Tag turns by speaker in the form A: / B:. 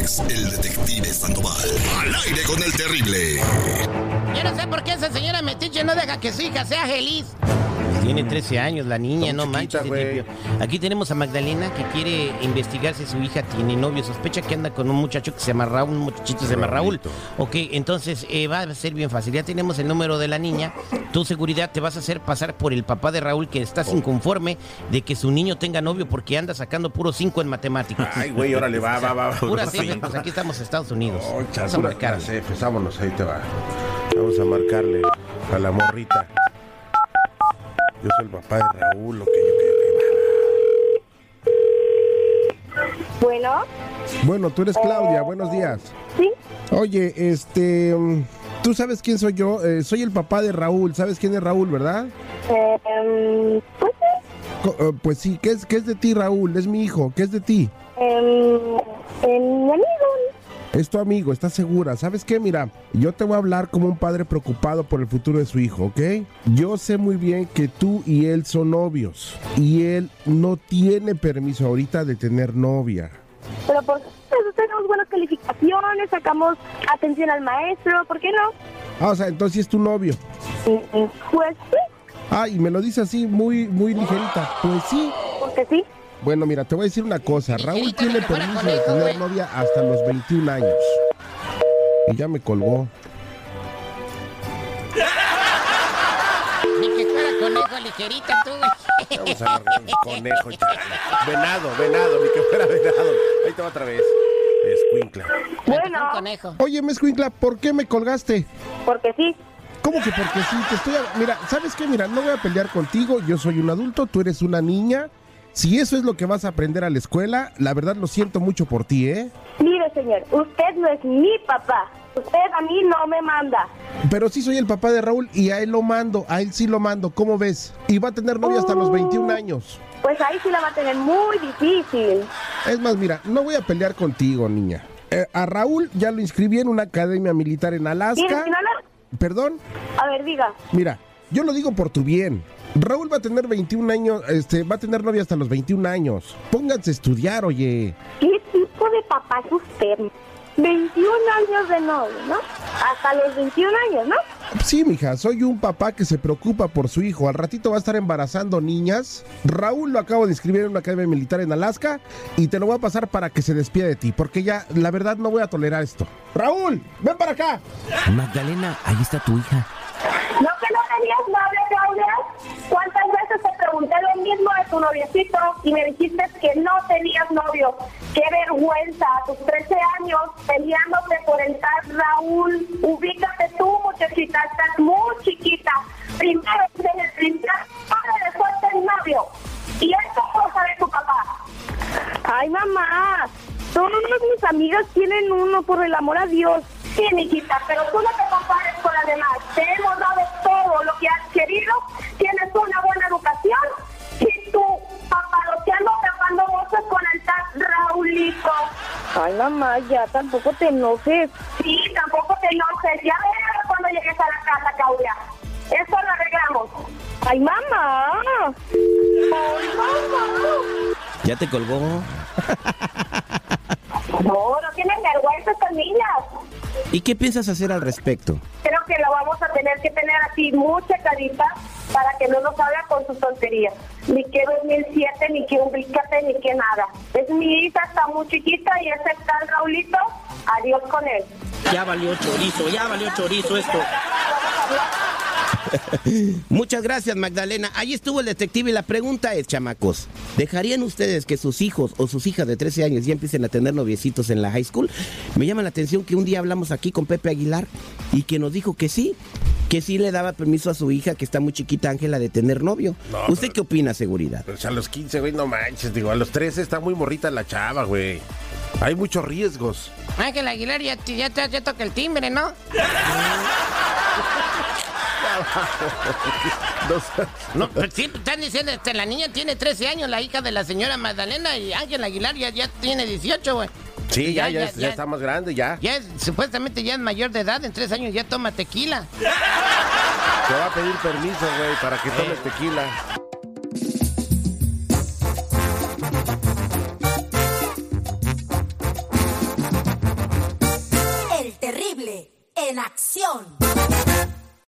A: el detective Sandoval. Al aire con el terrible.
B: Yo no sé por qué esa señora Metiche no deja que su hija sea feliz. Tiene 13 años la niña, no manches. Tripio. Aquí tenemos a Magdalena que quiere investigar si su hija tiene novio. Sospecha que anda con un muchacho que se llama Raúl, un muchachito se llama Raúl. Ok, entonces eh, va a ser bien fácil. Ya tenemos el número de la niña. Tu seguridad te vas a hacer pasar por el papá de Raúl que estás inconforme de que su niño tenga novio porque anda sacando puro 5 en matemáticas.
C: Ay, güey, órale, va, va, va.
B: Pura C, pues aquí estamos en Estados Unidos.
C: Oh, vamos a marcarle. vámonos, ahí te va. Vamos a marcarle a la morrita. Yo soy el papá de Raúl, lo que yo
D: Bueno.
C: Bueno, tú eres Claudia, buenos días.
D: Sí.
C: Oye, este, mm, tú sabes quién soy yo, eh, soy el papá de Raúl, ¿sabes quién es Raúl, verdad?
D: Eh, pues sí.
C: Eh, pues sí, ¿qué es, ¿qué es de ti Raúl? Es mi hijo, ¿qué es de ti?
D: Eh, mi amigo.
C: Es tu amigo, ¿estás segura? ¿Sabes qué? Mira, yo te voy a hablar como un padre preocupado por el futuro de su hijo, ¿ok? Yo sé muy bien que tú y él son novios y él no tiene permiso ahorita de tener novia.
D: Pero por eso tenemos buenas calificaciones, sacamos atención al maestro, ¿por qué no?
C: Ah, o sea, entonces es tu novio.
D: Pues sí.
C: Ah, y me lo dice así muy, muy ligerita. Pues sí.
D: Porque sí.
C: Bueno, mira, te voy a decir una cosa. Raúl tiene permiso de tener novia hasta los 21 años. Y ya me colgó.
B: Ni que fuera conejo ligerita tú,
C: Vamos a ver, conejo, chaval. Venado, venado, ni que fuera venado. Ahí te va otra vez. Escuincla.
D: Bueno.
B: Conejo.
C: Oye, Escuincla, ¿por qué me colgaste?
D: Porque sí.
C: ¿Cómo que porque sí? Te estoy... a- Mira, ¿sabes qué? Mira, no voy a pelear contigo. Yo soy un adulto, tú eres una niña. Si eso es lo que vas a aprender a la escuela, la verdad lo siento mucho por ti, ¿eh?
D: Mire, señor, usted no es mi papá. Usted a mí no me manda.
C: Pero sí soy el papá de Raúl y a él lo mando, a él sí lo mando, ¿cómo ves? Y va a tener novia hasta los 21 años.
D: Pues ahí sí la va a tener muy difícil.
C: Es más, mira, no voy a pelear contigo, niña. Eh, a Raúl ya lo inscribí en una academia militar en Alaska. Perdón,
D: A ver, diga.
C: mira, yo lo digo por tu bien. Raúl va a tener 21 años, este, va a tener novia hasta los 21 años. Pónganse a estudiar, oye.
D: ¿Qué tipo de papá es usted? 21 años de novio, ¿no? Hasta los 21 años, ¿no?
C: Sí, mija, soy un papá que se preocupa por su hijo. Al ratito va a estar embarazando niñas. Raúl lo acabo de inscribir en una academia militar en Alaska y te lo voy a pasar para que se despida de ti, porque ya, la verdad, no voy a tolerar esto. Raúl, ven para acá.
B: Magdalena, ahí está tu hija.
D: ¿No que no tenías novia, Claudia? ¿Cuántas veces te pregunté lo mismo de tu noviecito y me dijiste que no tenías novio? ¡Qué vergüenza! A tus 13 años peleándote por el tal Raúl. Ubícate tú, muchachita, estás muy chiquita. Primero, desde el primer padre de suerte el novio. Y esto cosa de tu papá. Ay, mamá. Todas mis amigas tienen uno, por el amor a Dios. Sí, mijita, pero tú no te compares con las demás. Te hemos dado todo lo que has querido. Tienes una buena educación. Y tú, papaloteando, tapando voces con el tal Raulito. Ay, mamá, ya tampoco te enojes. Sí, tampoco te enojes. Ya verás cuando llegues a la casa, Claudia. Eso lo arreglamos. Ay, mamá. Ay, mamá.
B: ¿Ya te colgó?
D: No, no tienen vergüenza estas niñas.
B: ¿Y qué piensas hacer al respecto?
D: Creo que lo vamos a tener que tener así mucha carita para que no nos haga con sus tonterías. Ni que 2007, ni que ubícate, ni que nada. Es mi hija, está muy chiquita y ese tal Raulito, adiós con él.
B: Ya valió chorizo, ya valió chorizo esto. Muchas gracias, Magdalena. Ahí estuvo el detective y la pregunta es, chamacos, ¿dejarían ustedes que sus hijos o sus hijas de 13 años ya empiecen a tener noviecitos en la high school? Me llama la atención que un día hablamos aquí con Pepe Aguilar y que nos dijo que sí, que sí le daba permiso a su hija, que está muy chiquita, Ángela, de tener novio.
C: No,
B: ¿Usted
C: pero-
B: qué opina, seguridad?
C: Pues a los 15, güey, no manches. Digo, a los 13 está muy morrita la chava, güey. Hay muchos riesgos.
B: Ángel Aguilar ya, ya, ya, ya toca el timbre, ¿no? No, pero sí, están diciendo, este, la niña tiene 13 años, la hija de la señora Magdalena, y Ángel Aguilar ya, ya tiene 18, güey.
C: Sí, ya, ya, ya, está más grande, ya.
B: Ya es- supuestamente ya es mayor de edad, en tres años ya toma tequila.
C: Te va a pedir permiso, güey, para que tomes tequila.
E: en acción.